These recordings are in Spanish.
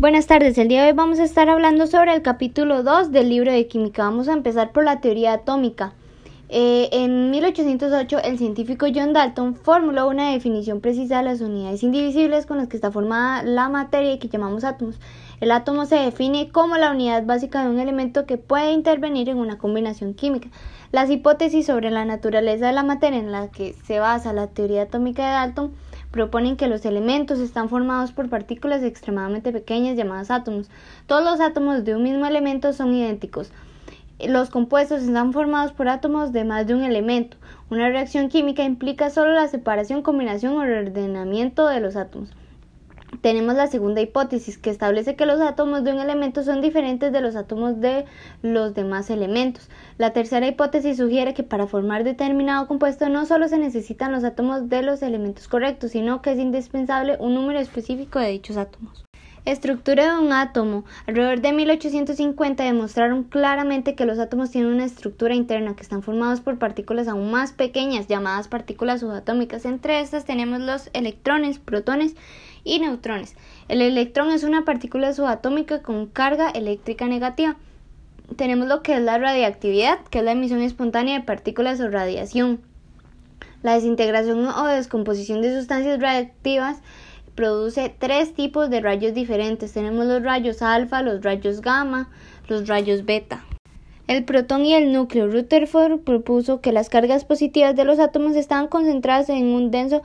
Buenas tardes, el día de hoy vamos a estar hablando sobre el capítulo 2 del libro de química. Vamos a empezar por la teoría atómica. Eh, en 1808, el científico John Dalton formuló una definición precisa de las unidades indivisibles con las que está formada la materia que llamamos átomos. El átomo se define como la unidad básica de un elemento que puede intervenir en una combinación química. Las hipótesis sobre la naturaleza de la materia en la que se basa la teoría atómica de Dalton proponen que los elementos están formados por partículas extremadamente pequeñas llamadas átomos. Todos los átomos de un mismo elemento son idénticos. Los compuestos están formados por átomos de más de un elemento. Una reacción química implica solo la separación, combinación o ordenamiento de los átomos. Tenemos la segunda hipótesis, que establece que los átomos de un elemento son diferentes de los átomos de los demás elementos. La tercera hipótesis sugiere que para formar determinado compuesto no solo se necesitan los átomos de los elementos correctos, sino que es indispensable un número específico de dichos átomos. Estructura de un átomo. Alrededor de 1850 demostraron claramente que los átomos tienen una estructura interna que están formados por partículas aún más pequeñas llamadas partículas subatómicas. Entre estas tenemos los electrones, protones y neutrones. El electrón es una partícula subatómica con carga eléctrica negativa. Tenemos lo que es la radiactividad, que es la emisión espontánea de partículas o radiación. La desintegración o descomposición de sustancias radiactivas produce tres tipos de rayos diferentes. Tenemos los rayos alfa, los rayos gamma, los rayos beta. El protón y el núcleo. Rutherford propuso que las cargas positivas de los átomos estaban concentradas en un denso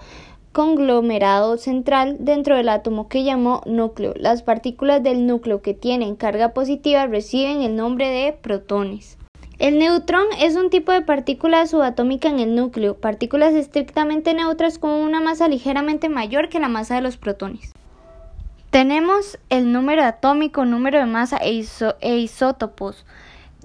conglomerado central dentro del átomo que llamó núcleo. Las partículas del núcleo que tienen carga positiva reciben el nombre de protones. El neutrón es un tipo de partícula subatómica en el núcleo, partículas estrictamente neutras con una masa ligeramente mayor que la masa de los protones. Tenemos el número atómico, número de masa e, e, isótopos.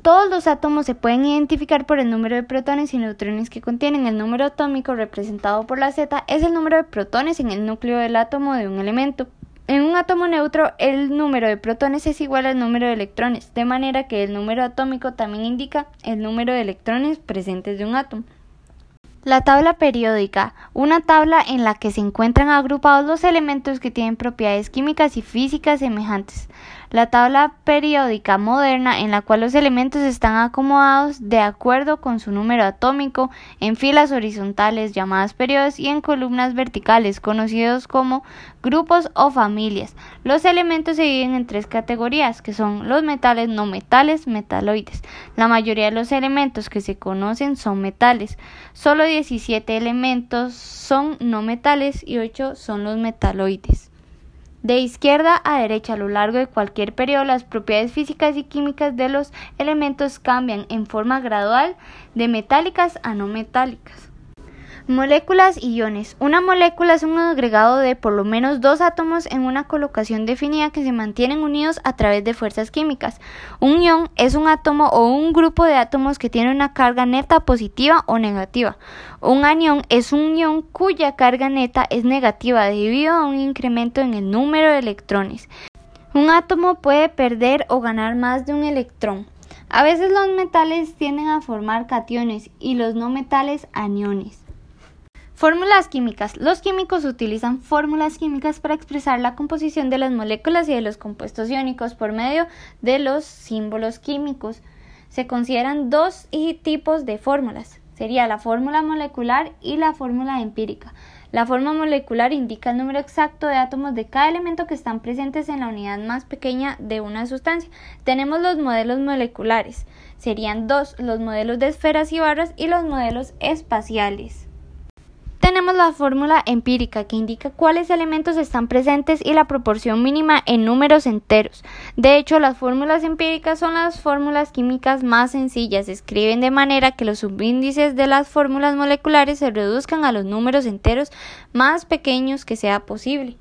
Todos los átomos se pueden identificar por el número de protones y neutrones que contienen. El número atómico representado por la Z es el número de protones en el núcleo del átomo de un elemento. En un átomo neutro, el número de protones es igual al número de electrones, de manera que el número atómico también indica el número de electrones presentes de un átomo. La tabla periódica, una tabla en la que se encuentran agrupados los elementos que tienen propiedades químicas y físicas semejantes. La tabla periódica moderna en la cual los elementos están acomodados de acuerdo con su número atómico en filas horizontales llamadas periodos y en columnas verticales conocidos como grupos o familias. Los elementos se dividen en tres categorías que son los metales no metales, metaloides. La mayoría de los elementos que se conocen son metales. Solo 17 elementos son no metales y 8 son los metaloides. De izquierda a derecha a lo largo de cualquier periodo las propiedades físicas y químicas de los elementos cambian en forma gradual de metálicas a no metálicas. Moléculas y iones. Una molécula es un agregado de por lo menos dos átomos en una colocación definida que se mantienen unidos a través de fuerzas químicas. Un ion es un átomo o un grupo de átomos que tiene una carga neta positiva o negativa. Un anión es un ion cuya carga neta es negativa debido a un incremento en el número de electrones. Un átomo puede perder o ganar más de un electrón. A veces los metales tienden a formar cationes y los no metales aniones. Fórmulas químicas. Los químicos utilizan fórmulas químicas para expresar la composición de las moléculas y de los compuestos iónicos por medio de los símbolos químicos. Se consideran dos tipos de fórmulas. Sería la fórmula molecular y la fórmula empírica. La fórmula molecular indica el número exacto de átomos de cada elemento que están presentes en la unidad más pequeña de una sustancia. Tenemos los modelos moleculares. Serían dos, los modelos de esferas y barras y los modelos espaciales tenemos la fórmula empírica que indica cuáles elementos están presentes y la proporción mínima en números enteros. De hecho, las fórmulas empíricas son las fórmulas químicas más sencillas. Se escriben de manera que los subíndices de las fórmulas moleculares se reduzcan a los números enteros más pequeños que sea posible.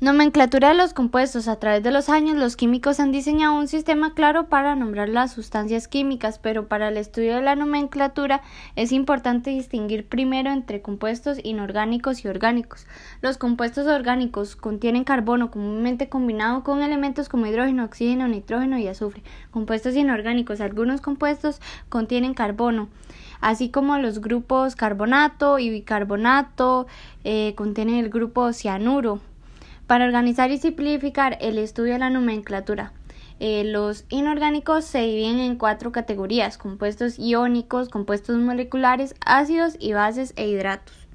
Nomenclatura de los compuestos. A través de los años, los químicos han diseñado un sistema claro para nombrar las sustancias químicas, pero para el estudio de la nomenclatura es importante distinguir primero entre compuestos inorgánicos y orgánicos. Los compuestos orgánicos contienen carbono comúnmente combinado con elementos como hidrógeno, oxígeno, nitrógeno y azufre. Compuestos inorgánicos. Algunos compuestos contienen carbono así como los grupos carbonato y bicarbonato eh, contienen el grupo cianuro Para organizar y simplificar el estudio de la nomenclatura, eh, los inorgánicos se dividen en cuatro categorías, compuestos iónicos, compuestos moleculares, ácidos y bases e hidratos.